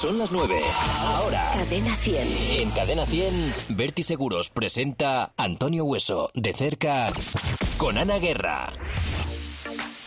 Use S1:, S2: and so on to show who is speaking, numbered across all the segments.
S1: Son las 9. Ahora.
S2: Cadena 100.
S1: En Cadena 100, Berti Seguros presenta Antonio Hueso, de cerca, con Ana Guerra.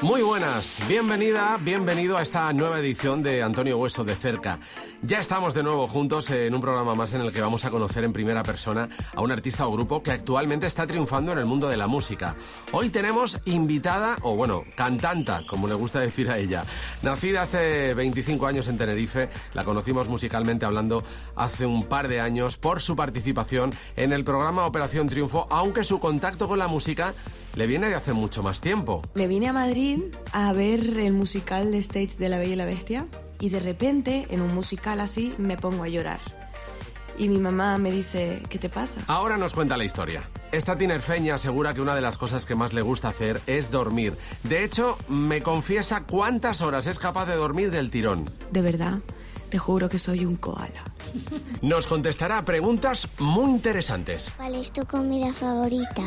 S3: Muy buenas, bienvenida, bienvenido a esta nueva edición de Antonio Hueso de cerca. Ya estamos de nuevo juntos en un programa más en el que vamos a conocer en primera persona a un artista o grupo que actualmente está triunfando en el mundo de la música. Hoy tenemos invitada, o bueno, cantanta, como le gusta decir a ella. Nacida hace 25 años en Tenerife, la conocimos musicalmente hablando hace un par de años por su participación en el programa Operación Triunfo, aunque su contacto con la música le viene de hace mucho más tiempo.
S4: Me vine a Madrid a ver el musical de Stage de La Bella y la Bestia y de repente en un musical así me pongo a llorar. Y mi mamá me dice, ¿qué te pasa?
S3: Ahora nos cuenta la historia. Esta tinerfeña asegura que una de las cosas que más le gusta hacer es dormir. De hecho, me confiesa cuántas horas es capaz de dormir del tirón.
S4: De verdad, te juro que soy un koala.
S3: Nos contestará preguntas muy interesantes.
S5: ¿Cuál es tu comida favorita?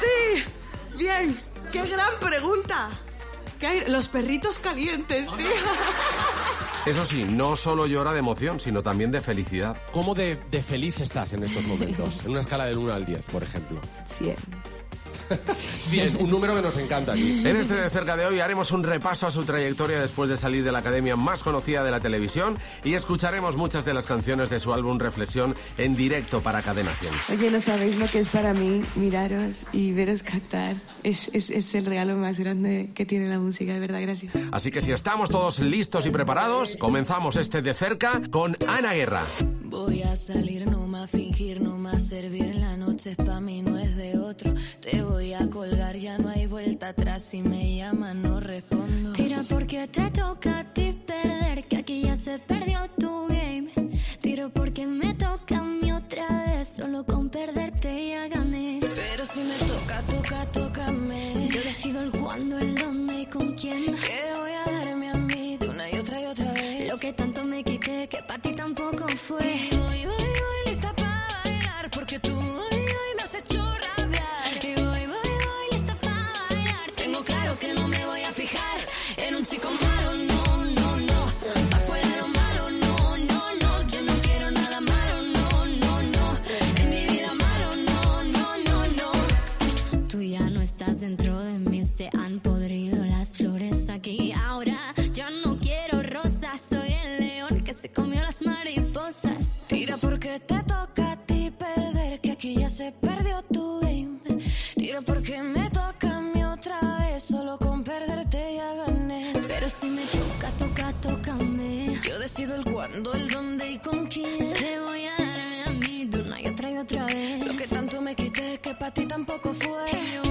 S4: Sí, bien, qué gran pregunta. ¿Qué hay? Los perritos calientes, tío.
S3: Eso sí, no solo llora de emoción, sino también de felicidad.
S6: ¿Cómo de, de feliz estás en estos momentos? En una escala del 1 al 10, por ejemplo.
S4: 100.
S6: Bien, un número que nos encanta aquí.
S3: En este de cerca de hoy haremos un repaso a su trayectoria después de salir de la academia más conocida de la televisión y escucharemos muchas de las canciones de su álbum Reflexión en directo para Cadena 100.
S4: Oye, no sabéis lo que es para mí miraros y veros cantar. Es, es, es el regalo más grande que tiene la música, de verdad, gracias.
S3: Así que si estamos todos listos y preparados, comenzamos este de cerca con Ana Guerra.
S7: Voy a salir, no más fingir, no más servir. La noche es pa' mí, no es de otro. Te voy a colgar, ya no hay vuelta atrás. Si me llaman, no respondo.
S8: Tira porque te toca a ti perder, que aquí ya se perdió tu game. Tiro porque me toca a mí otra vez, solo con perderte ya gané.
S7: Pero si me toca, toca, tócame.
S8: Yo decido el cuándo, el dónde y con quién.
S7: Que voy a darme a mí de una y otra y otra vez.
S8: Lo que tanto me quité, que para ti tampoco fue. Pero si me toca, toca, tócame.
S7: Yo decido el cuándo, el dónde y con quién.
S8: Te voy a darme a mí de una y otra y otra vez.
S7: Lo que tanto me quité que para ti tampoco fue.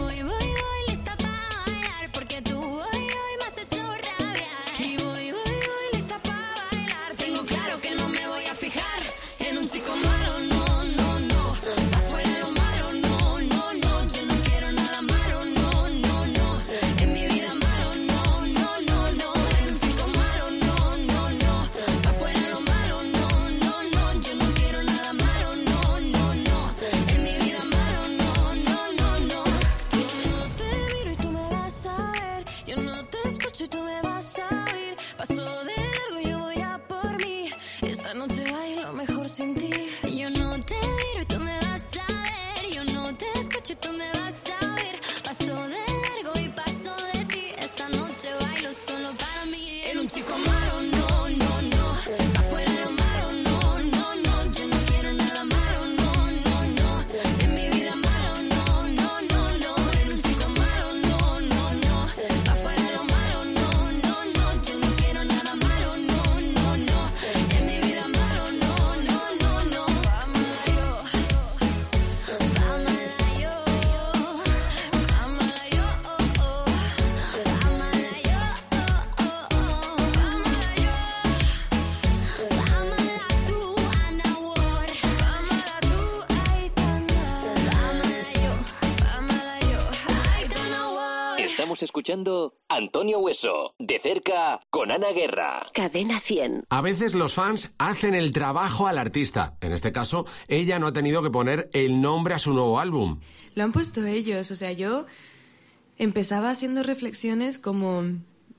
S1: Escuchando Antonio Hueso, de cerca, con Ana Guerra.
S2: Cadena 100.
S3: A veces los fans hacen el trabajo al artista. En este caso, ella no ha tenido que poner el nombre a su nuevo álbum.
S4: Lo han puesto ellos, o sea, yo empezaba haciendo reflexiones como,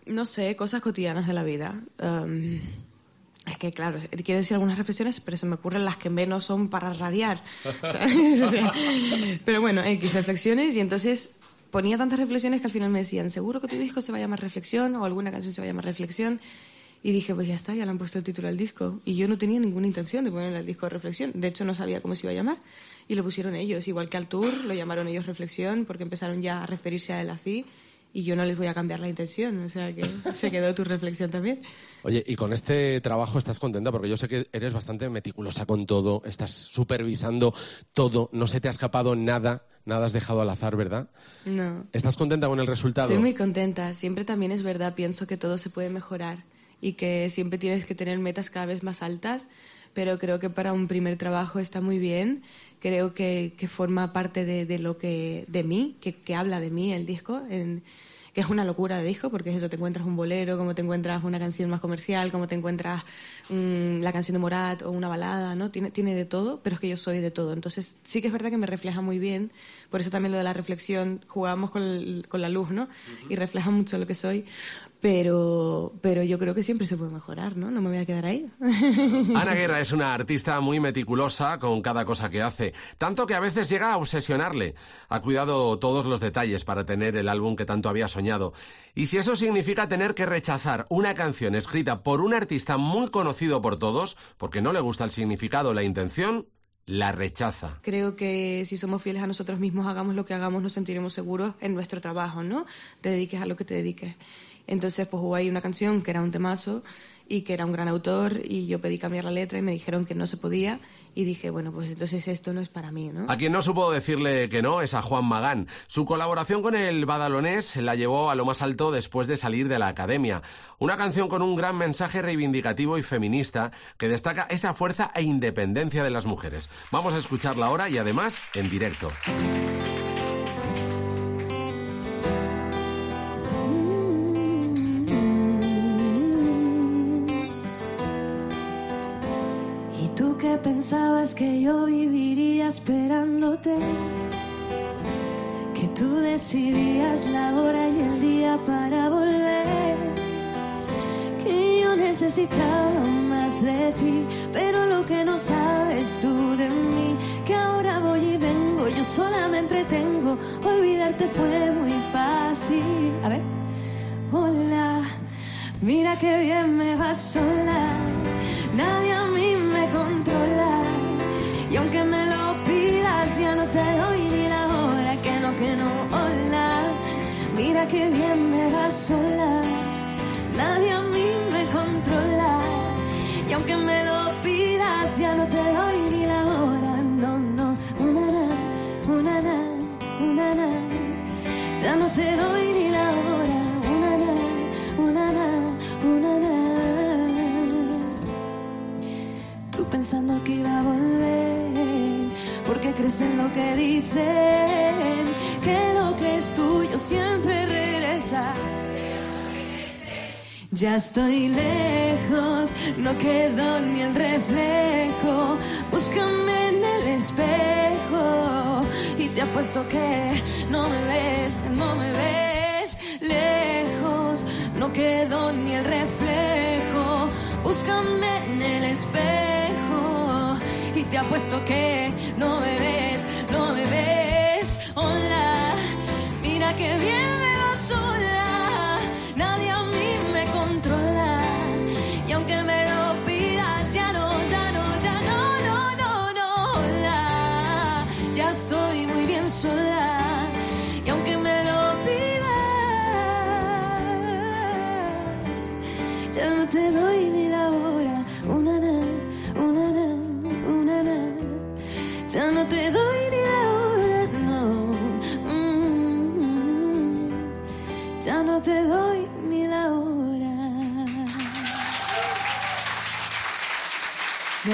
S4: no sé, cosas cotidianas de la vida. Um,
S7: Es que, claro, quiero decir algunas reflexiones, pero se me ocurren las que menos son para radiar. ¿sabes? O sea, pero bueno, X reflexiones y entonces ponía tantas reflexiones que al final me decían, seguro que tu disco se va a llamar Reflexión o alguna canción se va a llamar Reflexión. Y dije, pues ya está, ya le han puesto el título al disco. Y yo no tenía ninguna intención de ponerle al disco Reflexión. De hecho, no sabía cómo se iba a llamar. Y lo pusieron ellos. Igual que al tour, lo llamaron ellos Reflexión porque empezaron ya a referirse a él así. Y yo no les voy a cambiar la intención. O sea que se quedó tu reflexión también.
S6: Oye, y con este trabajo estás contenta porque yo sé que eres bastante meticulosa con todo, estás supervisando todo, no se te ha escapado nada, nada has dejado al azar, ¿verdad?
S7: No.
S6: ¿Estás contenta con el resultado?
S7: Estoy muy contenta. Siempre también es verdad, pienso que todo se puede mejorar y que siempre tienes que tener metas cada vez más altas, pero creo que para un primer trabajo está muy bien. Creo que, que forma parte de, de lo que de mí, que, que habla de mí el disco, en- que es una locura de disco, porque es eso, te encuentras un bolero, como te encuentras una canción más comercial, como te encuentras mm, la canción de Morat o una balada, ¿no? Tiene, tiene de todo, pero es que yo soy de todo. Entonces sí que es verdad que me refleja muy bien, por eso también lo de la reflexión, jugamos con, el- con la luz, ¿no? Y refleja mucho lo que soy, pero, pero yo creo que siempre se puede mejorar, ¿no? No me voy a quedar ahí.
S3: Ana Guerra es una artista muy meticulosa con cada cosa que hace, tanto que a veces llega a obsesionarle. Ha cuidado todos los detalles para tener el álbum que tanto había soñado. Y si eso significa tener que rechazar una canción escrita por un artista muy conocido por todos, porque no le gusta el significado o la intención, la rechaza.
S7: Creo que si somos fieles a nosotros mismos, hagamos lo que hagamos, nos sentiremos seguros en nuestro trabajo, ¿no? Te dediques a lo que te dediques. Entonces, pues hubo ahí una canción que era un temazo y que era un gran autor y yo pedí cambiar la letra y me dijeron que no se podía y dije, bueno, pues entonces esto no es para mí, ¿no?
S3: A quien no supo decirle que no es a Juan Magán. Su colaboración con el badalonés la llevó a lo más alto después de salir de la academia. Una canción con un gran mensaje reivindicativo y feminista que destaca esa fuerza e independencia de las mujeres. Vamos a escucharla ahora y además en directo.
S7: Pensabas que yo viviría esperándote? Que tú decidías la hora y el día para volver. Que yo necesitaba más de ti, pero lo que no sabes tú de mí, que ahora voy y vengo, yo sola me entretengo. Olvidarte fue muy fácil. A ver. Hola, mira que bien me va sola. Nadie no te doy ni la hora. Que no, que no, hola. Mira que bien me va sola. Nadie a mí me controla. Y aunque me lo pidas, ya no te doy ni la hora. No, no, una na, una na, una na. Ya no te doy ni la hora. Una na, una na, una na. Tú pensando que iba a volver, porque crees en lo que dicen, que lo que es tuyo siempre regresa. Ya estoy lejos, no quedó ni el reflejo. Búscame en el espejo y te apuesto que no me ves, no me ves lejos. No quedó ni el reflejo. Búscame en el espejo te apuesto que no me ves, no me ves. Hola, mira que bien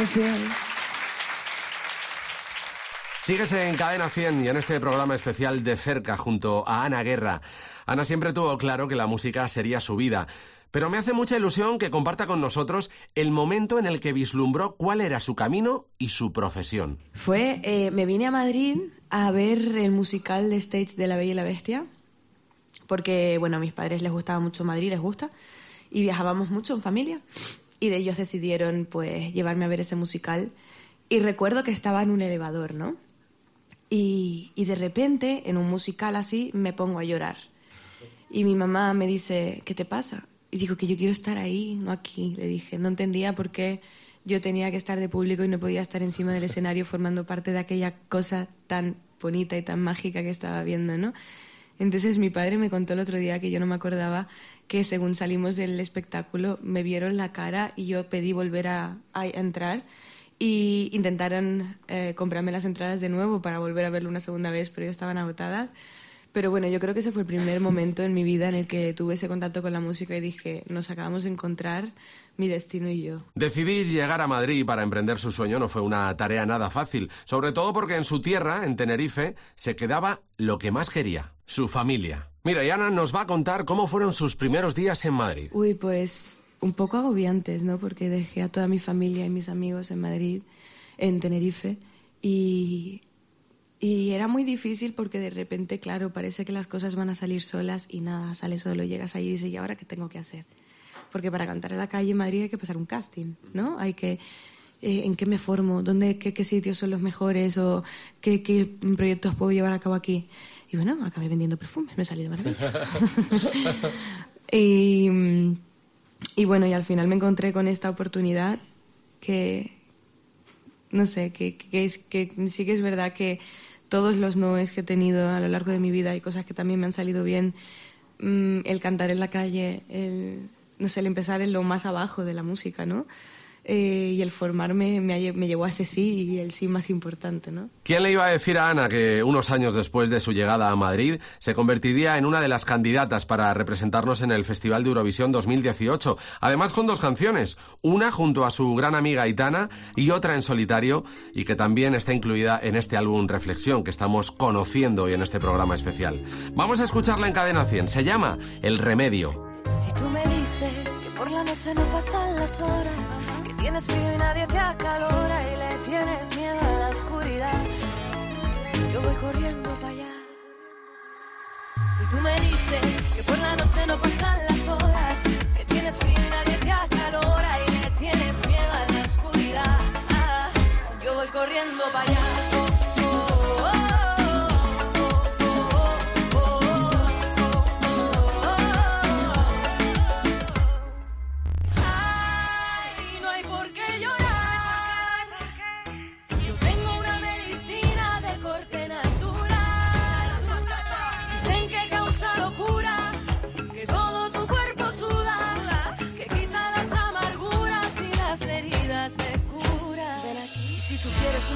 S7: Gracias.
S3: Sigues en Cadena 100 y en este programa especial de cerca junto a Ana Guerra. Ana siempre tuvo claro que la música sería su vida, pero me hace mucha ilusión que comparta con nosotros el momento en el que vislumbró cuál era su camino y su profesión.
S7: Fue, eh, me vine a Madrid a ver el musical de stage de La Bella y la Bestia, porque, bueno, a mis padres les gustaba mucho Madrid, les gusta, y viajábamos mucho en familia.
S4: Y de ellos decidieron pues llevarme a ver ese musical. Y recuerdo que estaba en un elevador, ¿no? Y, y de repente, en un musical así, me pongo a llorar. Y mi mamá me dice, ¿qué te pasa? Y digo que yo quiero estar ahí, no aquí. Le dije, no entendía por qué yo tenía que estar de público y no podía estar encima del escenario formando parte de aquella cosa tan bonita y tan mágica que estaba viendo, ¿no? Entonces mi padre me contó el otro día que yo no me acordaba que según salimos del espectáculo me vieron la cara y yo pedí volver a, entrar y intentaron eh, comprarme las entradas de nuevo para volver a verlo una segunda vez, pero ya estaban agotadas. Pero bueno, yo creo que ese fue el primer momento en mi vida en el que tuve ese contacto con la música y dije, nos acabamos de encontrar mi destino y yo.
S3: Decidir llegar a Madrid para emprender su sueño no fue una tarea nada fácil, sobre todo porque en su tierra, en Tenerife, se quedaba lo que más quería, su familia. Mira, y Ana nos va a contar cómo fueron sus primeros días en Madrid.
S4: Uy, pues un poco agobiantes, ¿no? Porque dejé a toda mi familia y mis amigos en Madrid, en Tenerife, y, era muy difícil porque de repente, claro, parece que las cosas van a salir solas y nada, sale solo, llegas allí y dices, ¿y ahora qué tengo que hacer? Porque para cantar en la calle en Madrid hay que pasar un casting, ¿no? Hay que... eh, ¿En qué me formo? ¿Dónde, qué, sitios son los mejores? ¿O qué proyectos puedo llevar a cabo aquí? Y bueno, acabé vendiendo perfumes, me salí de maravilla. y, mm, y bueno, y al final me encontré con esta oportunidad que, no sé, que, que, es, que sí que es verdad que todos los noes que he tenido a lo largo de mi vida y cosas que también me han salido bien, mm, el cantar en la calle, el, no sé, el empezar en lo más abajo de la música, ¿no? Eh, y el formarme me, me llevó a ese sí y el sí más importante, ¿no?
S3: ¿Quién le iba a decir a Ana que unos años después de su llegada a Madrid se convertiría en una de las candidatas para representarnos en el Festival de Eurovisión 2018? Además con dos canciones, una junto a su gran amiga Aitana y otra en solitario y que también está incluida en este álbum Reflexión que estamos conociendo hoy en este programa especial. Vamos a escucharla en cadena 100, se llama El Remedio.
S7: Si tú me dices por la noche no pasan las horas, que tienes frío y nadie te acalora y le tienes miedo a la oscuridad, yo voy corriendo para allá. Si tú me dices que por la noche no pasan las horas, que tienes frío y nadie te acalora y le tienes miedo a la oscuridad, yo voy corriendo para allá.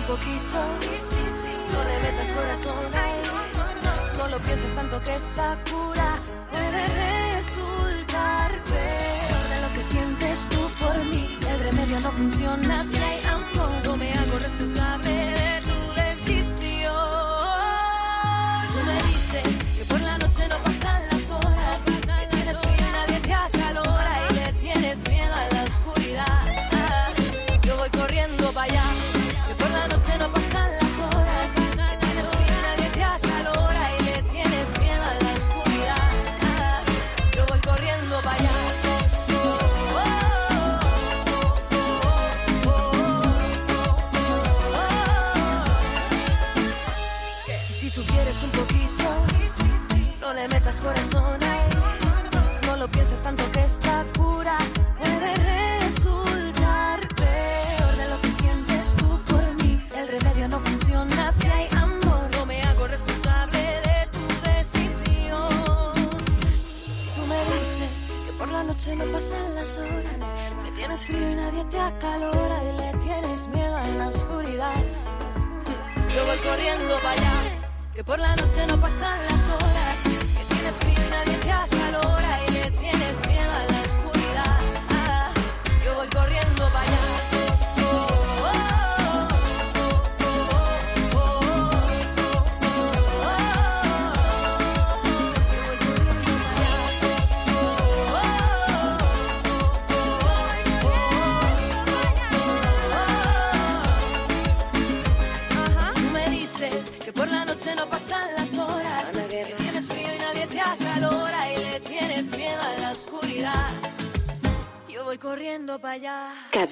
S7: Poquito, no le metas corazón ahí. No lo pienses tanto que esta cura puede resultar peor de lo que sientes tú por mí. El remedio no funciona si hay amor. No me hago responsable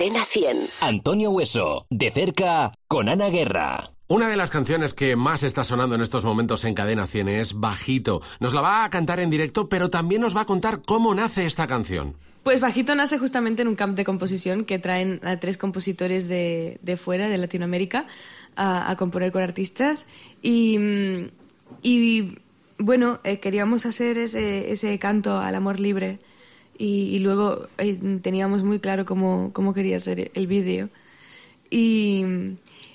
S1: Cadena 100. Antonio Hueso, de cerca, con Ana Guerra.
S3: Una de las canciones que más está sonando en estos momentos en Cadena 100 es Bajito. Nos la va a cantar en directo, pero también nos va a contar cómo nace esta canción.
S4: Pues Bajito nace justamente en un camp de composición que traen a tres compositores de, de fuera, de Latinoamérica, a, a componer con artistas. Y, mm, y bueno, eh, queríamos hacer ese, ese canto al amor libre y, luego eh, teníamos muy claro cómo, cómo quería ser el vídeo. Y,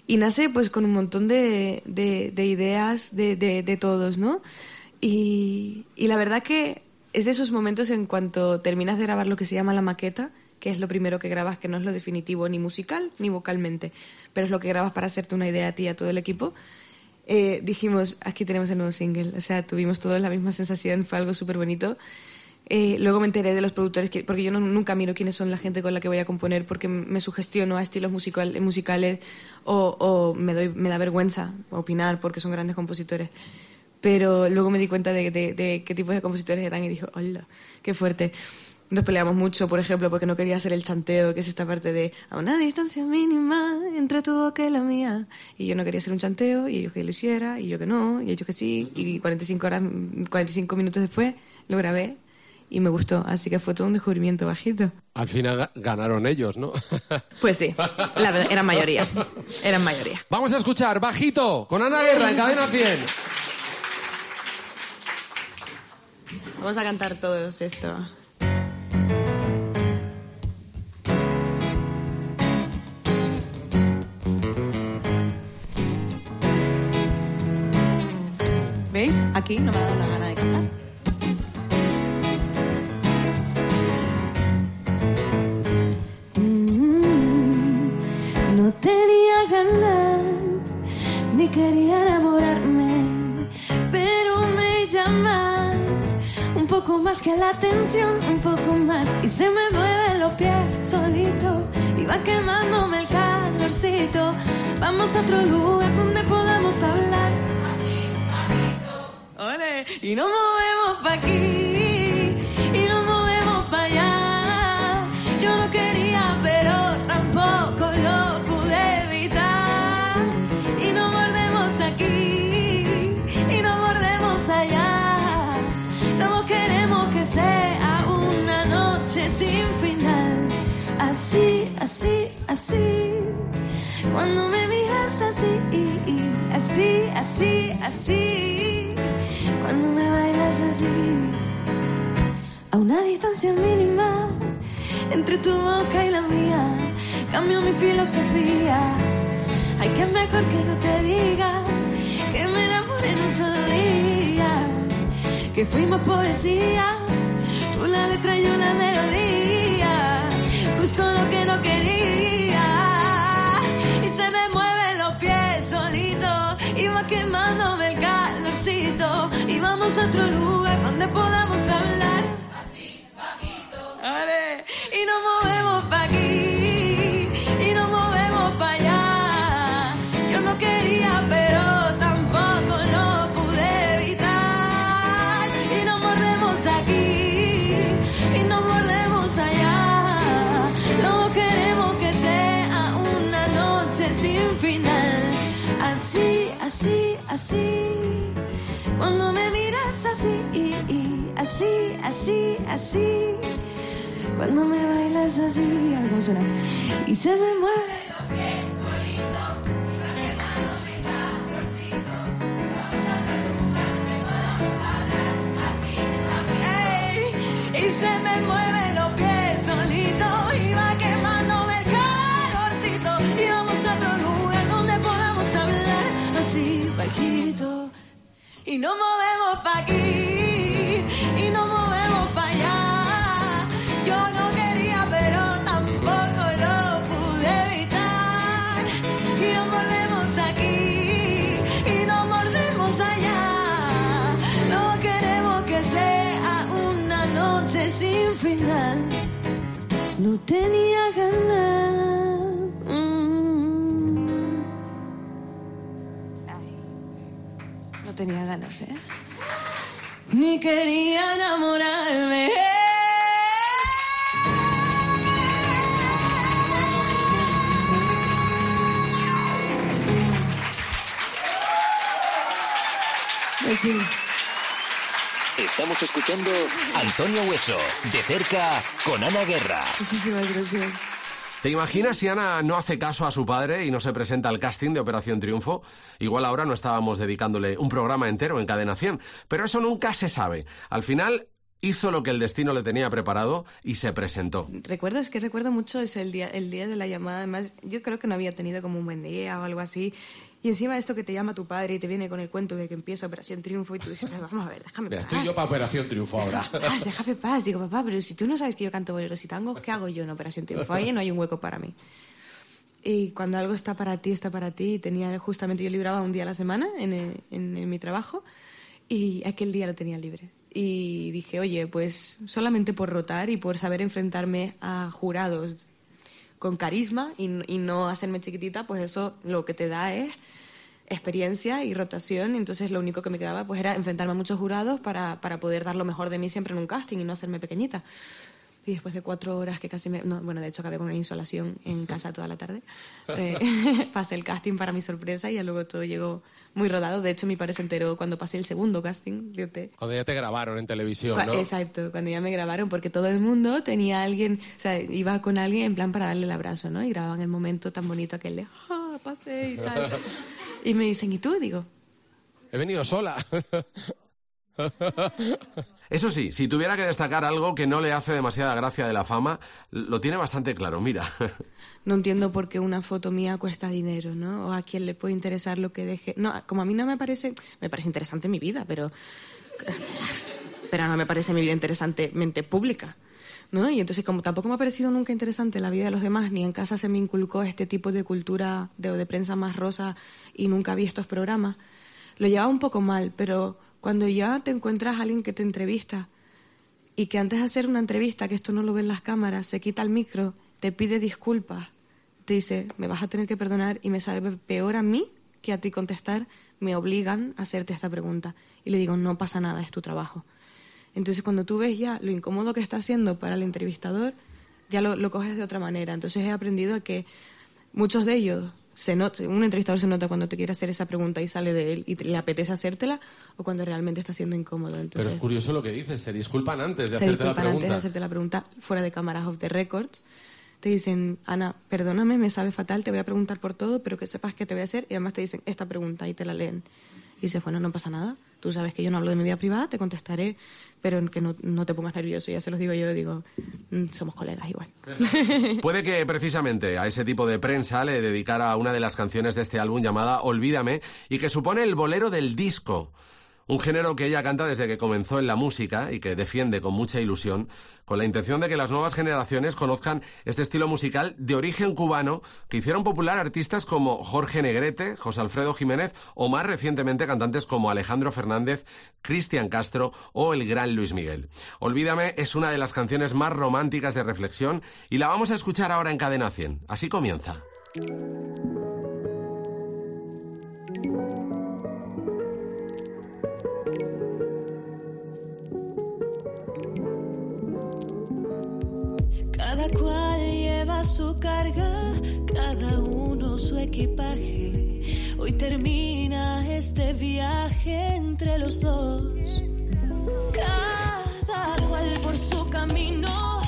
S4: nace pues con un montón de, de- de ideas de, de- de todos, ¿no? Y, y la verdad que es de esos momentos en cuanto terminas de grabar lo que se llama la maqueta, que es lo primero que grabas, que no es lo definitivo ni musical ni vocalmente, pero es lo que grabas para hacerte una idea a ti y a todo el equipo. eh, dijimos, aquí tenemos el nuevo single. O sea, tuvimos todos la misma sensación, fue algo súper bonito. Eh, luego me enteré de los productores, que- porque yo no- nunca miro quiénes son la gente con la que voy a componer, porque me sugestiono a estilos musical- musicales o, o me, doy, me da vergüenza opinar porque son grandes compositores. Pero luego me di cuenta de, de- de qué tipos de compositores eran y dije, hola, qué fuerte. Nos peleamos mucho, por ejemplo, porque no quería hacer el chanteo, que es esta parte de a una distancia mínima entre tu boca y la mía. Y yo no quería hacer un chanteo, y ellos que lo hiciera, y yo que no, y ellos que sí. Y 45, horas, 45 minutos después lo grabé y me gustó. Así que fue todo un descubrimiento bajito.
S6: Al final ga- ganaron ellos, ¿no?
S4: Pues sí, la verdad, eran mayoría. Eran mayoría.
S6: Vamos a escuchar Bajito con Ana Guerra en Cadena 100.
S4: Vamos a cantar todos esto. ¿Veis? Aquí no me ha dado la gana de cantar.
S7: No tenía ganas, ni quería enamorarme, pero me llamas un poco más que la atención, un poco más, y se me mueven los pies solito, y va quemándome el calorcito. Vamos a otro lugar donde podamos hablar. Ole, y nos movemos pa' aquí, así. Cuando me miras así, así, así, así. Cuando me bailas así. A una distancia mínima entre tu boca y la mía. Cambio mi filosofía. Hay que mejor que no te diga que me enamoré en un solo día. Que fuimos poesía, tú la letra y yo la melodía. Justo lo que no quería. Y se me mueven los pies solito. Va quemándome el calorcito. Y vamos a otro lugar donde podamos hablar. Ale, y nos movemos pa' aquí, final. Así, así, así. Cuando me miras así, así, así, así. Cuando me bailas así, algo suena. Y se me mueve. Se me mueven y nos movemos pa' aquí y nos movemos pa' allá. Yo no quería pero tampoco lo pude evitar. Y nos mordemos aquí y nos mordemos allá. No queremos que sea una noche sin final. No tenía ganas
S4: tenía ganas, ¿eh?
S7: Ni quería enamorarme.
S4: Pues sí.
S1: Estamos escuchando Antonio Hueso, de cerca, con Ana Guerra.
S4: Muchísimas gracias.
S3: ¿Te imaginas si Ana no hace caso a su padre y no se presenta al casting de Operación Triunfo? Igual ahora no estábamos dedicándole un programa entero en Cadena 100, pero eso nunca se sabe. Al final hizo lo que el destino le tenía preparado y se presentó.
S4: Recuerdo, que recuerdo mucho es el día, el día de la llamada. Además, yo creo que no había tenido como un buen día o algo así. Y encima esto que te llama tu padre y te viene con el cuento de que empieza Operación Triunfo y tú dices, "Pero vamos a ver, déjame
S6: Mira,
S4: paz.
S6: estoy yo para Operación Triunfo ahora.
S4: Déjame paz, déjame paz. Digo, papá, pero si tú no sabes que yo canto boleros y tangos, ¿qué hago yo en Operación Triunfo? Ahí no hay un hueco para mí. Y cuando algo está para ti, está para ti. Y tenía justamente, yo libraba un día a la semana en, eh, en- en mi trabajo y aquel día lo tenía libre. Y dije, oye, pues solamente por rotar y por saber enfrentarme a jurados con carisma y, y no hacerme chiquitita, pues eso lo que te da es experiencia y rotación. Entonces lo único que me quedaba pues era enfrentarme a muchos jurados para, para poder dar lo mejor de mí siempre en un casting y no hacerme pequeñita. Y después de cuatro horas que casi me... No, bueno, de hecho acabé con una insolación en casa toda la tarde. eh, pasé el casting para mi sorpresa y ya luego todo llegó muy rodado. De hecho, mi padre se enteró cuando pasé el segundo casting de OT.
S6: Cuando ya te grabaron en televisión, ¿no?
S4: Exacto, cuando ya me grabaron, porque todo el mundo tenía alguien, o sea, iba con alguien en plan para darle el abrazo, ¿no? Y grababan el momento tan bonito aquel de, ah, pasé y tal. y me dicen, ¿y tú? Digo,
S6: He venido sola.
S3: Eso sí, si tuviera que destacar algo que no le hace demasiada gracia de la fama, lo tiene bastante claro, mira.
S4: no entiendo por qué una foto mía cuesta dinero, ¿no? O a quién le puede interesar lo que deje. No, como a mí no me parece, me parece interesante mi vida, pero, pero no me parece mi vida interesantemente pública. ¿No? Y entonces, como tampoco me ha parecido nunca interesante la vida de los demás, ni en casa se me inculcó este tipo de cultura de, de prensa más rosa y nunca vi estos programas, lo llevaba un poco mal, pero cuando ya te encuentras a alguien que te entrevista y que antes de hacer una entrevista, que esto no lo ven las cámaras, se quita el micro, te pide disculpas, te dice, me vas a tener que perdonar y me sabe peor a mí que a ti contestar, me obligan a hacerte esta pregunta. Y le digo, no pasa nada, es tu trabajo. Entonces cuando tú ves ya lo incómodo que está haciendo para el entrevistador, ya lo, lo coges de otra manera. Entonces he aprendido a que muchos de ellos, se nota, un entrevistador se nota cuando te quiere hacer esa pregunta y sale de él y te- le apetece hacértela o cuando realmente está siendo incómodo.
S6: Pero
S4: Entonces,
S6: es curioso lo que dices, se disculpan antes de
S4: se
S6: hacerte la
S4: disculpan antes de
S6: pregunta.
S4: hacerte la pregunta fuera de cámaras off the records. Te dicen, Ana, perdóname, me sabe fatal, te voy a preguntar por todo, pero que sepas que te voy a hacer. Y además te dicen esta pregunta y te la leen. Y dices, bueno, no pasa nada. Tú sabes que yo no hablo de mi vida privada, te contestaré, pero que no, no te pongas nervioso. Ya se los digo yo, digo, "Mm, somos colegas igual.
S3: Puede que precisamente a ese tipo de prensa le dedicara una de las canciones de este álbum llamada Olvídame y que supone el bolero del disco. Un género que ella canta desde que comenzó en la música y que defiende con mucha ilusión, con la intención de que las nuevas generaciones conozcan este estilo musical de origen cubano que hicieron popular artistas como Jorge Negrete, José Alfredo Jiménez o más recientemente cantantes como Alejandro Fernández, Cristian Castro o el gran Luis Miguel. Olvídame es una de las canciones más románticas de reflexión y la vamos a escuchar ahora en Cadena 100. Así comienza.
S7: Cada cual lleva su carga, cada uno su equipaje. Hoy termina este viaje entre los dos. Cada cual por su camino.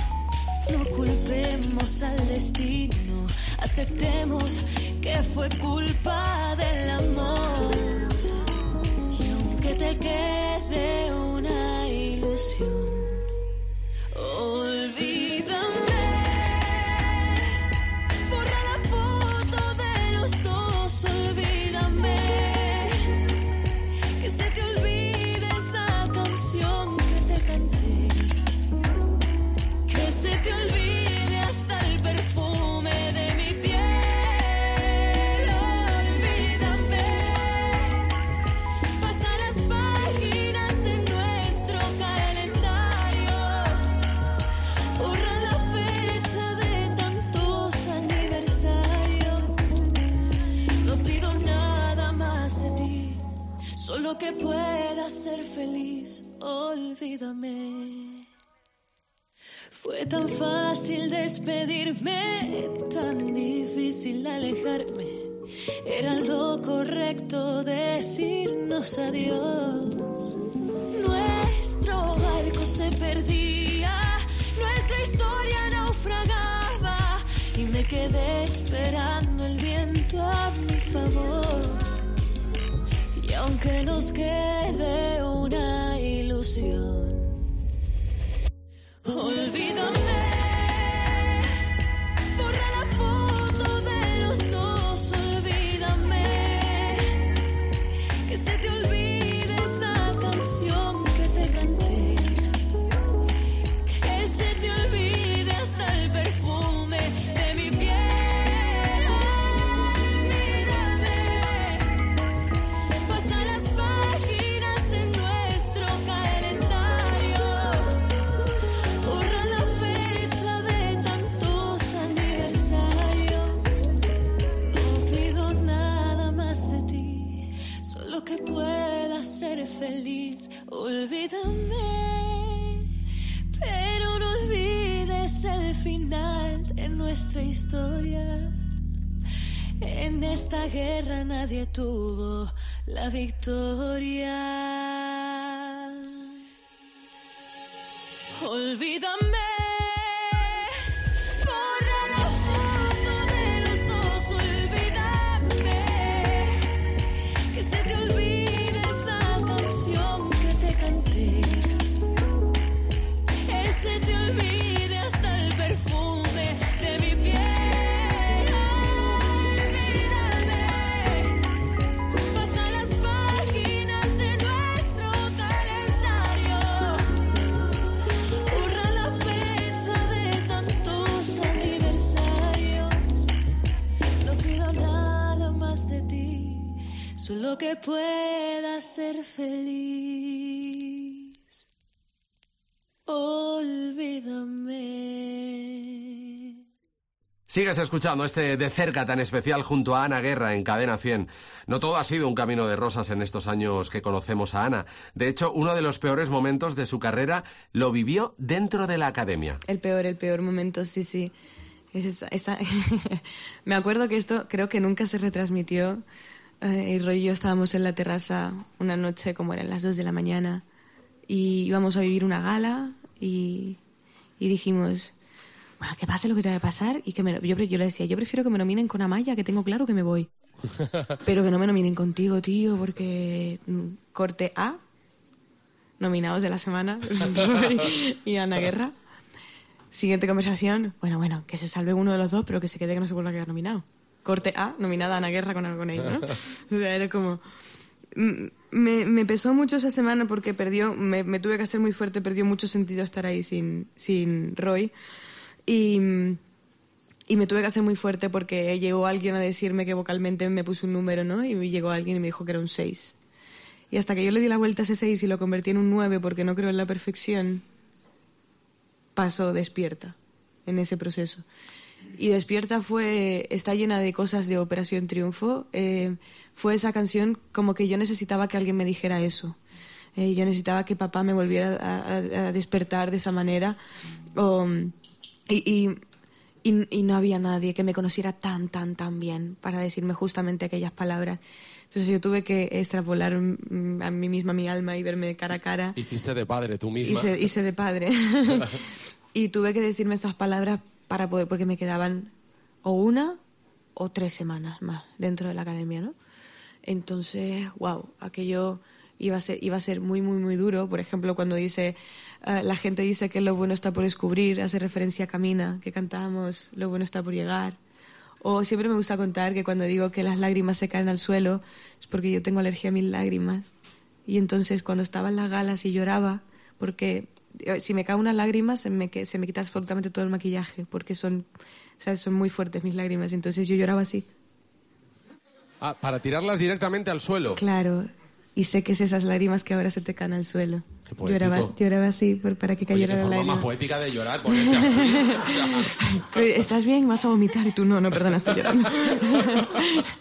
S7: No culpemos al destino, aceptemos que fue culpa del amor. Y aunque te quede puedas ser feliz. Olvídame. Fue tan fácil despedirme, tan difícil alejarme. Era lo correcto decirnos adiós. Nuestro barco se perdía, nuestra historia naufragaba y me quedé esperando el viento a mi favor. Aunque nos quede una ilusión, olvídame. La victoria.
S3: Sigues escuchando este de cerca tan especial junto a Ana Guerra en Cadena 100. No todo ha sido un camino de rosas en estos años que conocemos a Ana. De hecho, uno de los peores momentos de su carrera lo vivió dentro de la academia.
S4: El peor, el peor momento, sí, sí. Es Me acuerdo que esto creo que nunca se retransmitió. Eh, y Roy y yo estábamos en la terraza una noche, como eran las 2 de la mañana, y íbamos a vivir una gala y dijimos, bueno, que pase lo que tenga que pasar. Y que me, yo, yo le decía, yo prefiero que me nominen con Amaya, que tengo claro que me voy. Pero que no me nominen contigo, tío, porque mm, corte A, nominados de la semana, y Ana Guerra. Siguiente conversación. Bueno, bueno, que se salve uno de los dos, pero que se quede que no se vuelva a quedar nominado. Corte A, nominada Ana Guerra con, con él, ¿no? O sea, era como... Mm, Me, me pesó mucho esa semana porque perdió, me, me tuve que hacer muy fuerte, perdió mucho sentido estar ahí sin, sin Roy. Y, y me tuve que hacer muy fuerte porque llegó alguien a decirme que vocalmente me puso un número, ¿no? Y llegó alguien y me dijo que era un 6. Y hasta que yo le di la vuelta a ese 6 y lo convertí en un 9 porque no creo en la perfección, pasó despierta en ese proceso. Y Despierta fue, está llena de cosas de Operación Triunfo. Eh, fue esa canción como que yo necesitaba que alguien me dijera eso. Eh, yo necesitaba que papá me volviera a, a- a despertar de esa manera. O, y, y, y- y no había nadie que me conociera tan, tan, tan bien para decirme justamente aquellas palabras. Entonces yo tuve que extrapolar a mí misma mi alma y verme cara a cara
S6: Hiciste de padre tú misma.
S4: hice, hice de padre. y tuve que decirme esas palabras para poder, porque me quedaban o una o tres semanas más dentro de la academia, ¿no? Entonces, wow, aquello iba a ser, iba a ser muy, muy, muy duro. Por ejemplo, cuando dice, eh, la gente dice que lo bueno está por descubrir, hace referencia a Camina, que cantábamos, lo bueno está por llegar. O siempre me gusta contar que cuando digo que las lágrimas se caen al suelo es porque yo tengo alergia a mis lágrimas. Y entonces cuando estaba en las galas y lloraba, porque eh, si me cae una lágrima se me, se me quita absolutamente todo el maquillaje, porque son, son muy fuertes mis lágrimas. Entonces yo lloraba así.
S6: Ah, para tirarlas directamente al suelo.
S4: Claro. Y sé que es esas lágrimas que ahora se te caen al suelo. Lloraba, lloraba así por- para que
S6: Oye,
S4: cayera
S6: qué
S4: la
S6: forma más poética de llorar, ponerte así.
S4: ¿Estás bien? ¿Vas a vomitar? Y tú, no, no, perdona, estoy llorando.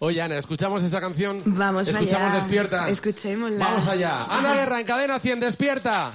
S6: Oye, Ana, ¿escuchamos esa canción?
S4: Vamos
S6: ¿Escuchamos
S4: allá.
S6: Despierta?
S4: Escuchémosla.
S6: Vamos allá. Ana Guerra en Cadena 100, Despierta.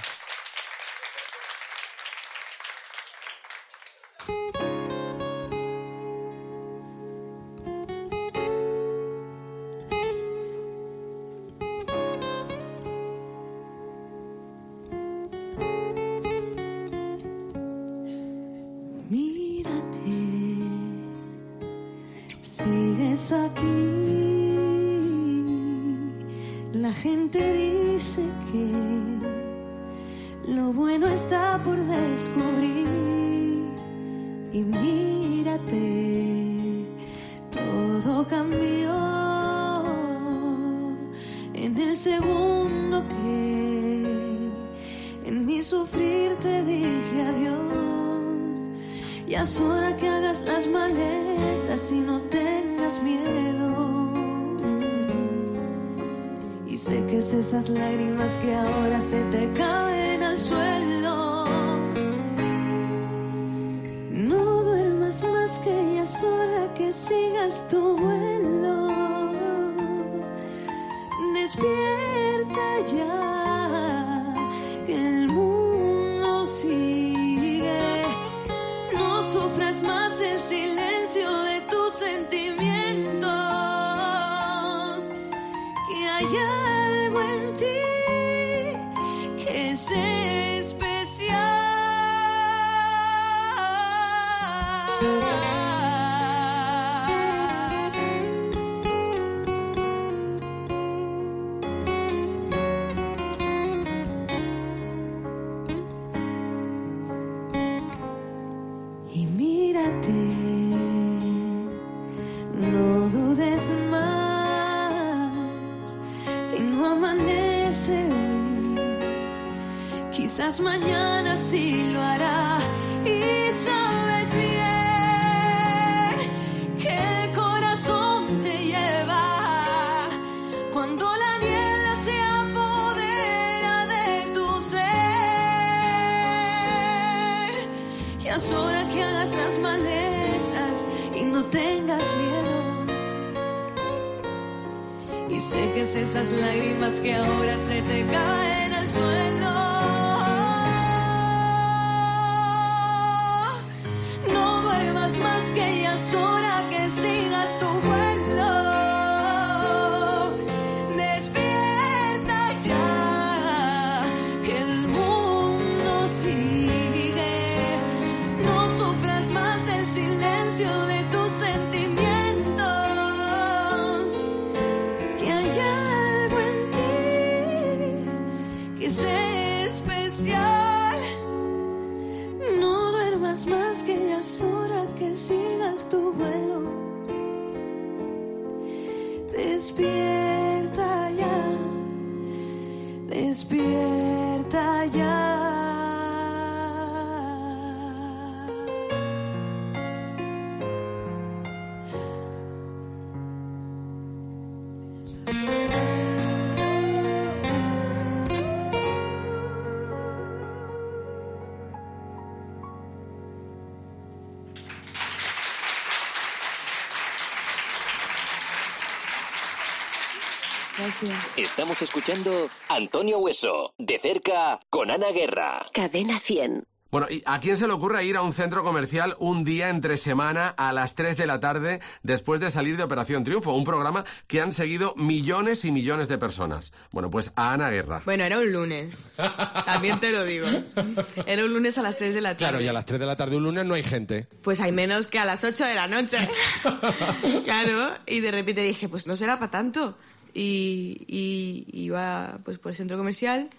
S7: Ya es hora que hagas las maletas y no tengas miedo. Y sé que es esas lágrimas que ahora se te caen al suelo. No duermas más que ya es hora que sigas tu vuelo. Despierta que ya es hora que sigas tu
S1: Estamos escuchando Antonio Hueso, de cerca, con Ana Guerra.
S9: Cadena 100.
S3: Bueno, ¿y ¿a quién se le ocurre ir a un centro comercial un día entre semana a las 3 de la tarde después de salir de Operación Triunfo? Un programa que han seguido millones y millones de personas. Bueno, pues a Ana Guerra.
S4: Bueno, era un lunes. También te lo digo. Era un lunes a las 3 de la tarde.
S6: Claro, y a las 3 de la tarde un lunes no hay gente.
S4: Pues hay menos que a las 8 de la noche. claro, y de repente dije, pues no será para tanto. Y, y iba pues por el centro comercial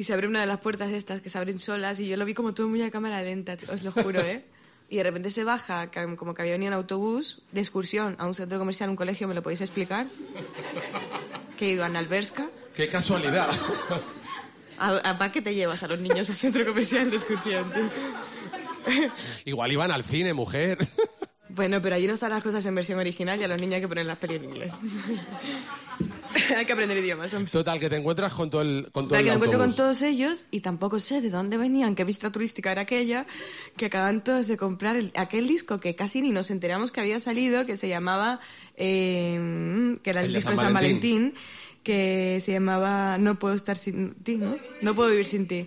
S4: y se abre una de las puertas estas que se abren solas y yo lo vi como todo muy a cámara lenta, os lo juro, ¿eh? Y de repente se baja, como que había venido en autobús de excursión a un centro comercial, un colegio, ¿me lo podéis explicar? Que he ido a Nalberska.
S6: ¡Qué casualidad!
S4: ¿A, ¿Para qué te llevas a los niños al centro comercial de excursión? tío?
S6: Igual iban al cine, mujer.
S4: Bueno, pero allí no están las cosas en versión original y a los niños hay que poner las pelis en inglés. hay que aprender idiomas, hombre.
S6: Total, que te encuentras con todo el, con todo
S4: Total,
S6: el
S4: que me encuentro con todos ellos y tampoco sé de dónde venían, qué visita turística era aquella, que acaban todos de comprar el- aquel disco que casi ni nos enteramos que había salido, que se llamaba, eh, que era el,
S6: El de
S4: disco
S6: San
S4: de San
S6: Valentín.
S4: Valentín, que se llamaba No puedo estar sin ti, ¿no? No puedo vivir sin ti.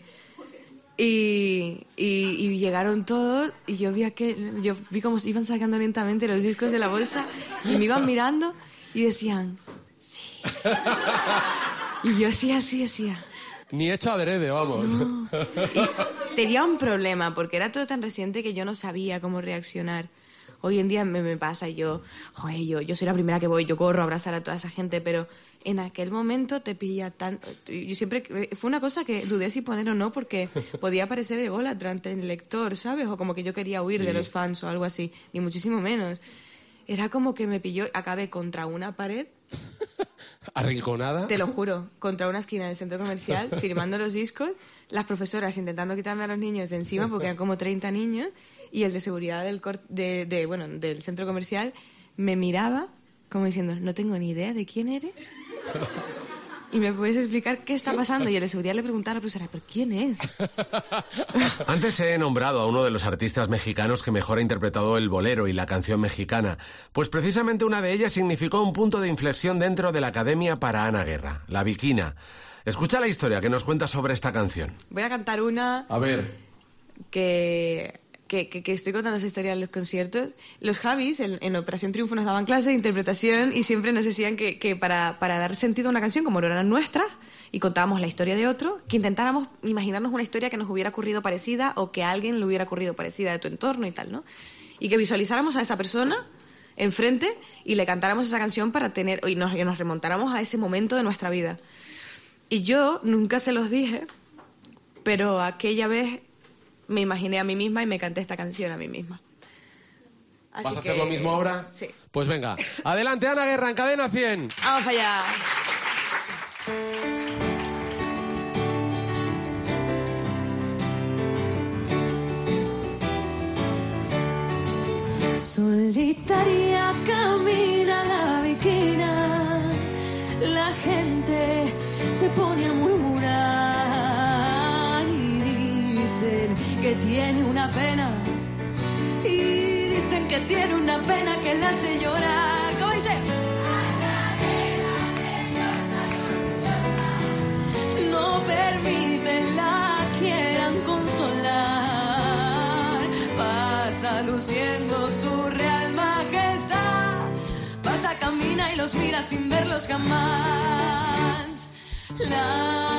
S4: Y, y, y llegaron todos y yo vi aquel, yo vi cómo se iban sacando lentamente los discos de la bolsa y me iban mirando y decían, sí. Y yo sí, así, así.
S6: Ni hecho adrede, vamos.
S4: Tenía un problema porque era todo tan reciente que yo no sabía cómo reaccionar. hoy en día me, me pasa y yo, joder, yo, yo soy la primera que voy, yo corro a abrazar a toda esa gente, pero en aquel momento te pilla tan... Yo siempre... Fue una cosa que dudé si poner o no porque podía parecer ególatra ante el lector, ¿sabes? O como que yo quería huir de los fans o algo así, ni muchísimo menos. Era como que me pilló, acabé contra una pared
S6: Arrinconada.
S4: te lo juro, contra una esquina del centro comercial, firmando los discos, las profesoras intentando quitarme a los niños de encima, porque eran como 30 niños, y el de seguridad del, cor- de, de, bueno, del centro comercial me miraba como diciendo, no tengo ni idea de quién eres. Y me puedes explicar qué está pasando. Y el de seguridad le preguntaba a la profesora, ¿pero quién es?
S3: Antes he nombrado a uno de los artistas mexicanos que mejor ha interpretado el bolero y la canción mexicana, pues precisamente una de ellas significó un punto de inflexión dentro de la Academia para Ana Guerra, La Viquina. Escucha la historia que nos cuenta sobre esta canción.
S4: Voy a cantar una
S6: A ver.
S4: que, que, que- que estoy contando esa historia en los conciertos. Los Javis en, Operación Triunfo nos daban clase de interpretación y siempre nos decían que, para dar sentido a una canción, como no era nuestra, y contábamos la historia de otro, que intentáramos imaginarnos una historia que nos hubiera ocurrido parecida o que a alguien le hubiera ocurrido parecida de tu entorno y tal, ¿no? Y que visualizáramos a esa persona enfrente y le cantáramos esa canción para tener, y nos, y nos remontáramos a ese momento de nuestra vida. Y yo nunca se los dije, pero aquella vez me imaginé a mí misma y me canté esta canción a mí misma. Así
S6: ¿Vas a hacer lo mismo ahora?
S4: Sí.
S6: Pues venga. Adelante, Ana Guerra, en cadena 100.
S4: Vamos allá.
S7: Solitaria camina la viquina, la gente se pone a murmurar y dicen que tiene una pena y dicen que tiene una pena que la hace llorar. ¿Cómo dice? No permiten la quieran consolar. Pasa luciendo su real majestad. Pasa, camina y los mira sin verlos jamás. La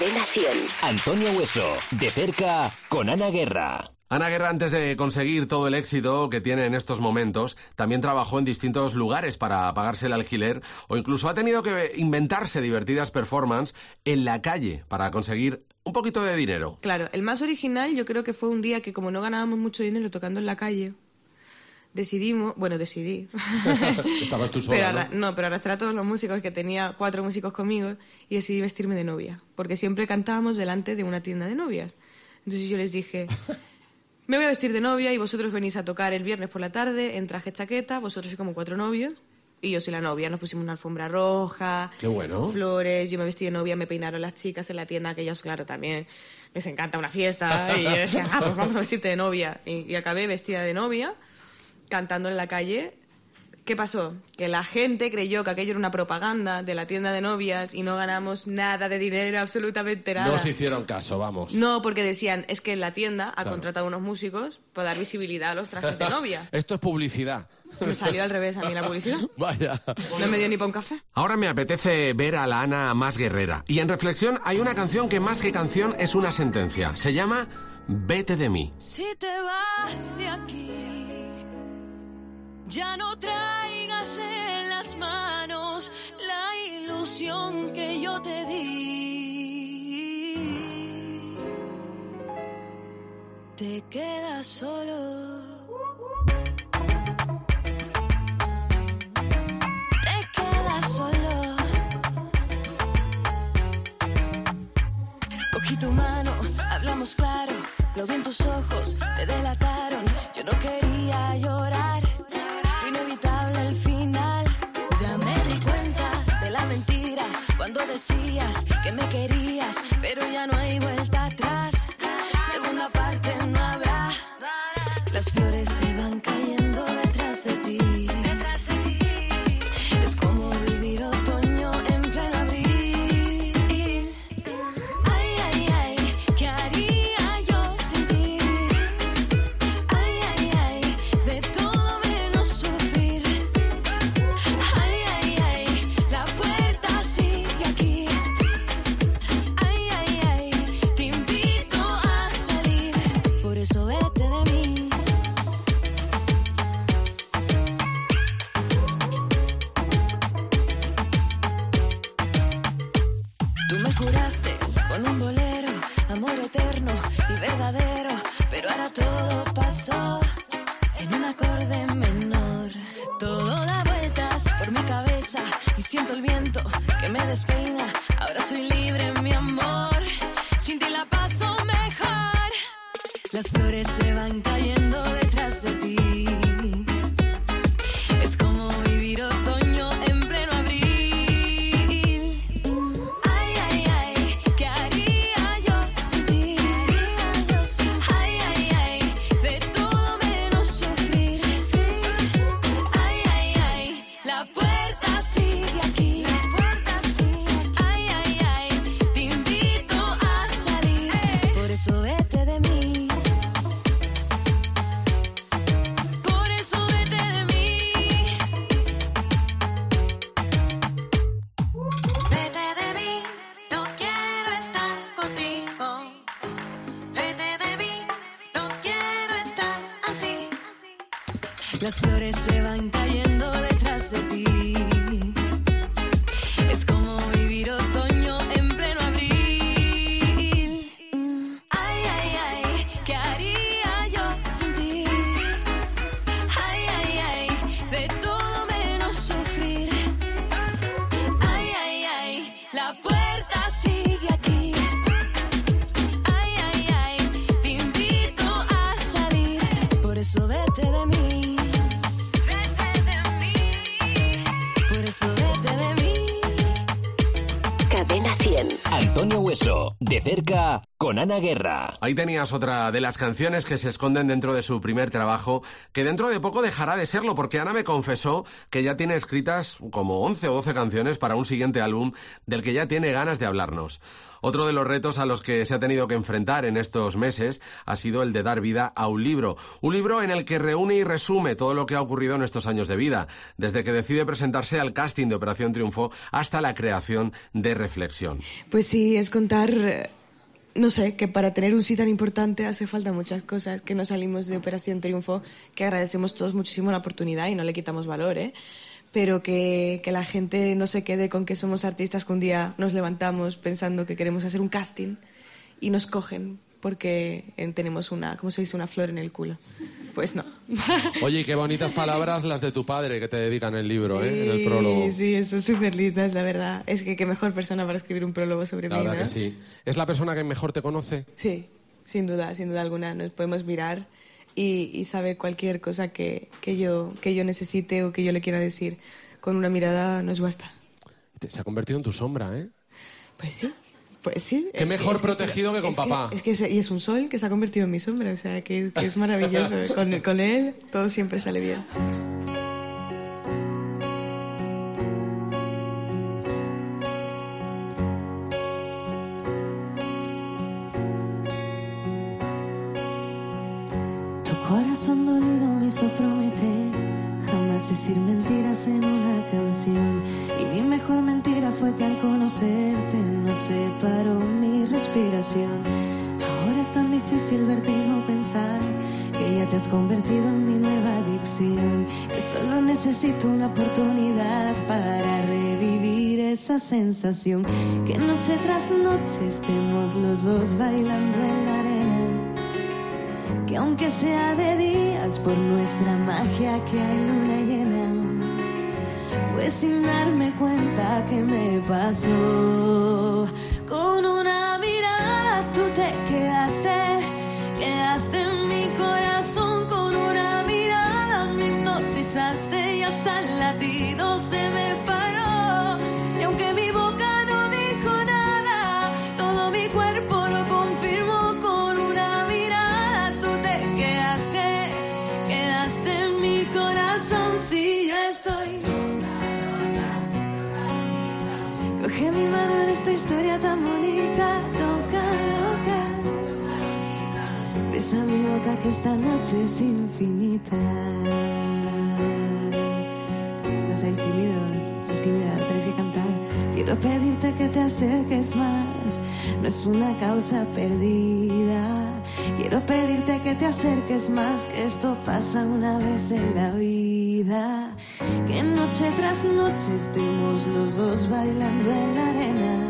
S1: Cadena 100. Antonio Hueso, de cerca, con Ana Guerra.
S3: Ana Guerra, antes de conseguir todo el éxito que tiene en estos momentos, también trabajó en distintos lugares para pagarse el alquiler o incluso ha tenido que inventarse divertidas performances en la calle para conseguir un poquito de dinero.
S4: Claro, el más original yo creo que fue un día que como no ganábamos mucho dinero tocando en la calle, decidimos, bueno, decidí.
S6: Estabas tú sola,
S4: pero
S6: ¿no?
S4: arra- ¿no? pero arrastré a todos los músicos, que tenía cuatro músicos conmigo, y decidí vestirme de novia, porque siempre cantábamos delante de una tienda de novias. Entonces yo les dije, me voy a vestir de novia y vosotros venís a tocar el viernes por la tarde en traje chaqueta, vosotros sois como cuatro novios, y yo soy la novia. Nos pusimos una alfombra roja,
S6: Qué bueno.
S4: flores, yo me vestí de novia, me peinaron las chicas en la tienda, que ellos, claro, también les encanta una fiesta, y yo decía, ah, pues vamos a vestirte de novia. Y, y acabé vestida de novia, cantando en la calle, ¿Qué pasó? Que la gente creyó que aquello era una propaganda de la tienda de novias y no ganamos nada de dinero, absolutamente nada.
S6: No os hicieron caso, vamos.
S4: No, porque decían, es que la tienda ha
S6: Claro.
S4: contratado unos músicos para dar visibilidad a los trajes de novia.
S6: Esto es publicidad.
S4: Me salió al revés a mí la publicidad.
S6: Vaya.
S4: No me dio ni para un café.
S3: Ahora me apetece ver a la Ana más guerrera. Y en reflexión hay una canción que más que canción es una sentencia. Se llama Vete de mí.
S7: Si te vas de aquí, ya no traigas en las manos la ilusión que yo te di. Te quedas solo. Te quedas solo. Cogí tu mano, hablamos claro, lo vi en tus ojos, te delataron. Yo no quería llorar,
S1: Ana Guerra.
S3: Ahí tenías otra de las canciones que se esconden dentro de su primer trabajo, que dentro de poco dejará de serlo, porque Ana me confesó que ya tiene escritas como 11 o 12 canciones para un siguiente álbum del que ya tiene ganas de hablarnos. Otro de los retos a los que se ha tenido que enfrentar en estos meses ha sido el de dar vida a un libro. Un libro en el que reúne y resume todo lo que ha ocurrido en estos años de vida, desde que decide presentarse al casting de Operación Triunfo hasta la creación de Reflexión.
S4: Pues sí, es contar, eh, no sé, que para tener un sí tan importante hace falta muchas cosas, que no salimos de Operación Triunfo, que agradecemos todos muchísimo la oportunidad y no le quitamos valor, ¿eh? Pero que, que la gente no se quede con que somos artistas que un día nos levantamos pensando que queremos hacer un casting y nos cogen porque eh, tenemos una, ¿cómo se dice?, una flor en el culo. Pues no.
S6: Oye, y qué bonitas palabras las de tu padre que te dedican el libro, ¿eh? En el prólogo.
S4: Sí, sí, son súper lindas, la verdad. Es que qué mejor persona para escribir un prólogo sobre
S6: La
S4: mí,
S6: verdad
S4: ¿no?
S6: que sí. ¿Es la persona que mejor te conoce?
S4: Sí, sin duda, sin duda alguna. Nos podemos mirar y, y sabe cualquier cosa que, que, yo, que yo necesite o que yo le quiera decir. Con una mirada nos basta.
S6: Se ha convertido en tu sombra, ¿eh?
S4: Pues sí, pues sí.
S6: Qué mejor protegido que, con papá.
S4: Es que es, y es un sol que se ha convertido en mi sombra, o sea, que, es maravilloso. con, él todo siempre sale bien.
S7: Tu corazón dolido me sopró decir mentiras en una canción. Y mi mejor mentira fue que al conocerte no separó mi respiración. Ahora es tan difícil verte y no pensar que ya te has convertido en mi nueva adicción. Que solo necesito una oportunidad para revivir esa sensación. Que noche tras noche estemos los dos bailando en la arena que aunque sea de días por nuestra magia que hay luna llena, sin darme cuenta que me pasó. Con una mirada tú te quedaste, quedaste en boca que esta noche es infinita. No seáis tímidos, tímida, tenéis que cantar. Quiero pedirte que te acerques más, no es una causa perdida. Quiero pedirte que te acerques más, que esto pasa una vez en la vida. Que noche tras noche estemos los dos bailando en la arena.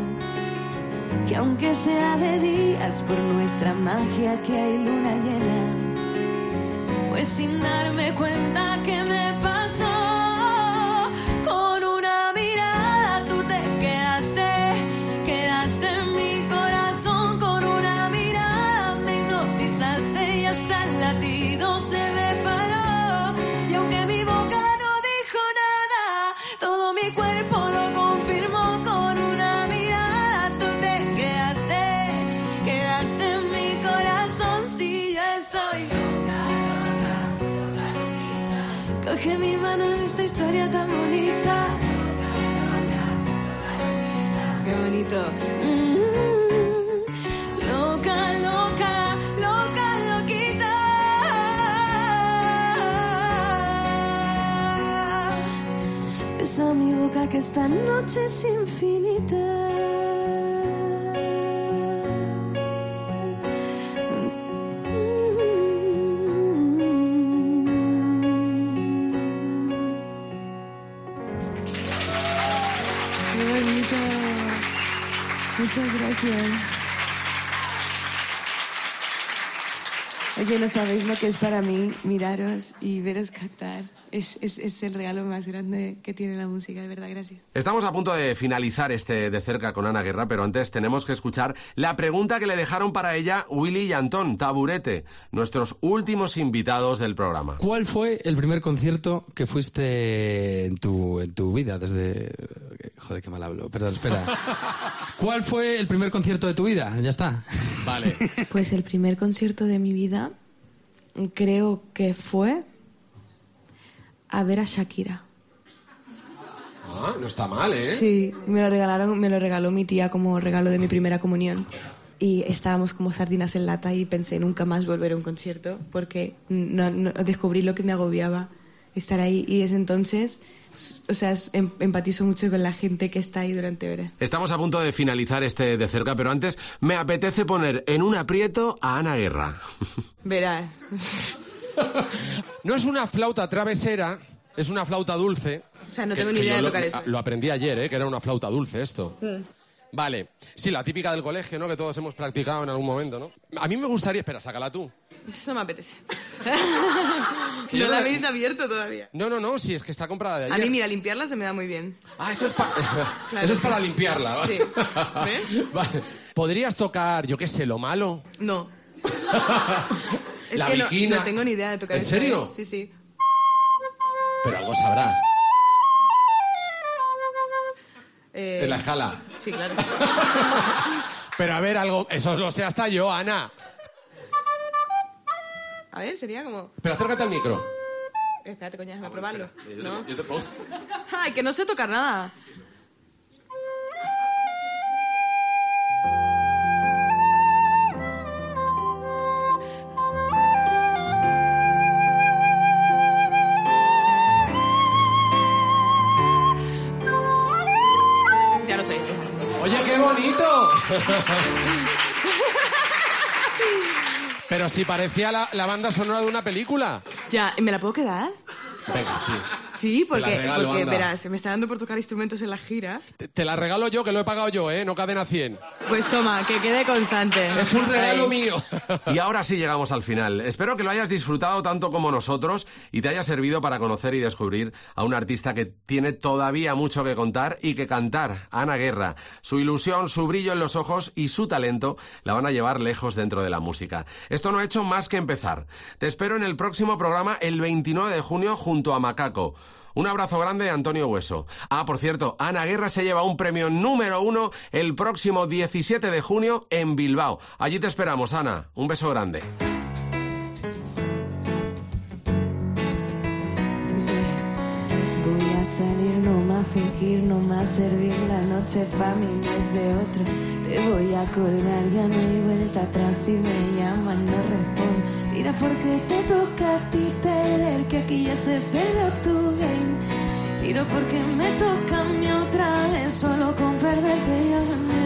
S7: Que aunque sea de días por nuestra magia que hay luna llena, fue sin darme cuenta que me Mm, Loca, loca, loca, loquita. Besa mi boca que esta noche es infinita. Gracias. Oye, no sabéis lo que es para mí miraros y veros cantar. Es, es, es el regalo más grande que tiene la música, de verdad, gracias.
S3: Estamos a punto de finalizar este de cerca con Ana Guerra, pero antes tenemos que escuchar la pregunta que le dejaron para ella Willy y Antón, Taburete, nuestros últimos invitados del programa.
S9: ¿Cuál fue el primer concierto que fuiste en tu, en tu vida desde... Joder, qué mal hablo. Perdón, espera. ¿Cuál fue el primer concierto de tu vida? Ya está.
S3: Vale.
S4: Pues el primer concierto de mi vida creo que fue a ver a Shakira.
S3: Ah, no está mal, ¿eh?
S4: Sí, me lo regalaron, me lo regaló mi tía como regalo de mi primera comunión. Y estábamos como sardinas en lata y pensé nunca más volver a un concierto porque no, no- descubrí lo que me agobiaba estar ahí y desde entonces, o sea, em- empatizo mucho con la gente que está ahí durante horas.
S3: Estamos a punto de finalizar este de cerca, pero antes me apetece poner en un aprieto a Ana Guerra.
S4: Verás.
S6: No es una flauta travesera, es una flauta dulce.
S4: O sea, no
S6: Que-
S4: tengo ni idea de
S6: lo-
S4: tocar eso.
S6: Lo aprendí ayer, ¿eh? que era una flauta dulce esto. Vale. Sí, la típica del colegio, ¿no? Que todos hemos practicado en algún momento, ¿no? A mí me gustaría... Espera, sácala tú.
S4: Eso no me apetece. No la habéis abierto todavía.
S6: No, no, no, sí, es que está comprada de
S4: A
S6: ayer.
S4: mí, mira, limpiarla se me da muy bien.
S6: Ah, eso es, pa-
S4: Claro.
S6: eso es para limpiarla, ¿vale?
S4: Sí. ¿Ves?
S6: Vale. ¿Podrías tocar, yo qué sé, lo malo?
S4: No. Es
S6: La
S4: que no, tengo ni idea de tocar
S6: ¿En
S4: eso,
S6: serio?
S4: Sí, sí.
S6: Pero algo sabrás.
S4: Eh,
S6: En la escala.
S4: Sí, claro.
S6: Pero a ver, algo... Eso lo sé hasta yo, Ana.
S4: A ver, sería como...
S6: Pero acércate al micro.
S4: Espérate, coña, déjame probarlo.
S6: Yo te- yo te pongo-
S4: Ay, que no sé tocar nada.
S6: Pero si parecía la, la banda sonora de una película.
S4: Ya, ¿me la puedo quedar?
S6: Venga, sí.
S4: Sí,
S6: Te la
S4: porque,
S6: regalo,
S4: porque verás, se me está dando por tocar instrumentos en la gira.
S6: Te, te la regalo yo, que lo he pagado yo, ¿eh? No cadena 100.
S4: Pues toma, que quede constante.
S6: Es un regalo mío.
S3: Y ahora sí llegamos al final. Espero que lo hayas disfrutado tanto como nosotros y te haya servido para conocer y descubrir a un artista que tiene todavía mucho que contar y que cantar. Ana Guerra. Su ilusión, su brillo en los ojos y su talento la van a llevar lejos dentro de la música. Esto no ha hecho más que empezar. Te espero en el próximo programa el 29 de junio junto a Macaco. Un abrazo grande de Antonio Hueso. Ah, por cierto, Ana Guerra se lleva un premio número uno el próximo 17 de junio en Bilbao. Allí te esperamos, Ana. Un beso grande.
S7: Voy a salir, no más fingir, no más servir la noche pa' mí no es de otro. Te voy a colgar, ya no hay vuelta atrás si me llaman, no respondo. Tira porque te toca a ti perder, que aquí ya se perdió game. Tiro porque me toca a mí otra vez, solo con perderte ya gané.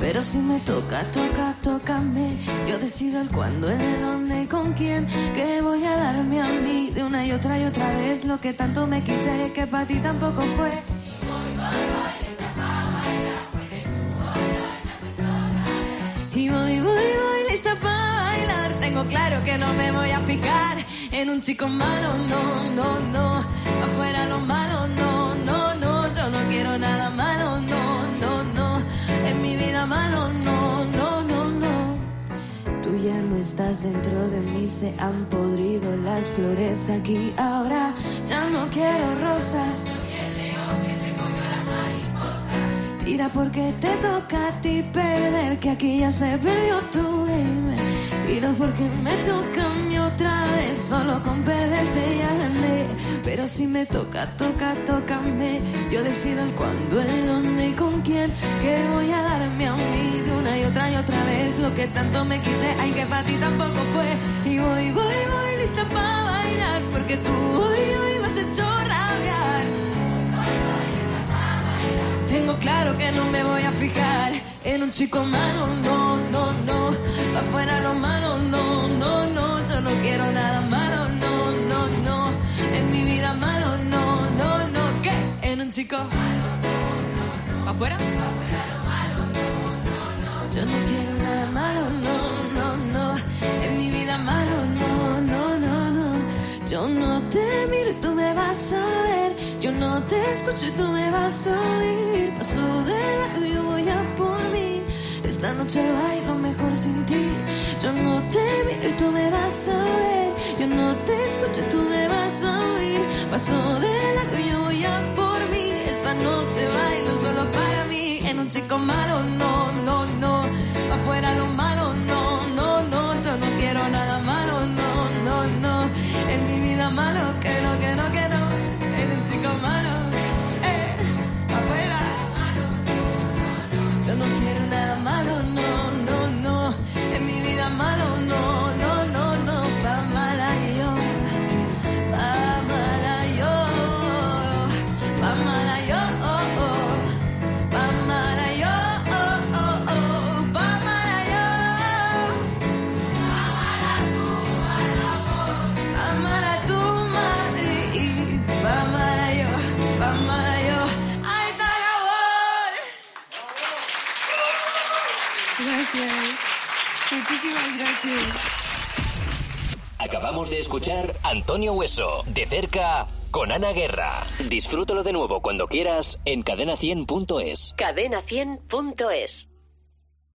S7: Pero si me toca, toca, tócame. Yo decido el cuándo, el de dónde y con quién. Que voy a darme a mí de una y otra y otra vez. Lo que tanto me quité, que para ti tampoco fue. Y voy, voy, voy, lista para bailar. Tengo claro que no me voy a fijar en un chico malo, no, no, no. Afuera lo malo, no, no, no. Yo no quiero nada malo, no, no, no. En mi vida malo, no, no, no, no. Tú ya no estás dentro de mí, se han podrido las flores aquí. Ahora ya no quiero rosas. Tira porque te toca a ti perder, que aquí ya se perdió tu game. Tiro porque me toca otra vez, solo con perderte ya gané. Pero si me toca, toca, tócame. Yo decido el cuándo, el dónde y con quién. Que voy a darme a mí de una y otra y otra vez lo que tanto me quité. Ay, que para ti tampoco fue. Y voy, voy, voy, lista para bailar, porque tú hoy, hoy me has hecho rabiar. Tengo claro que no me voy a fijar en un chico malo, no, no, no. Pa' afuera lo malo, no, no, no. Yo no quiero nada malo, no, no, no. En mi vida malo, no, no, no. ¿Qué? En un chico. ¿Pa' afuera? Yo no quiero nada malo, no, no, no. En mi vida malo, no, no, no, no. Yo no te miro y tú me vas a ver. Yo no te escucho y tú me vas a oír. Paso de largo, yo voy a mí. Esta noche bailo mejor sin ti. Yo no te miro y tú me vas a ver. Yo no te escucho y tú me vas a oír. Paso de largo, yo voy a por mí. Esta noche bailo solo para mí. En un chico malo, no, no, no. Afuera lo malo, no, no, no. Yo no quiero nada malo, no, no, no. En mi vida malo, que no, que no, que no. En un chico malo, nada malo, no, no, no. En mi vida malo,
S1: Acabamos de escuchar Antonio Hueso, de cerca, con Ana Guerra. Disfrútalo de nuevo cuando quieras en cadena100.es.
S2: Cadena100.es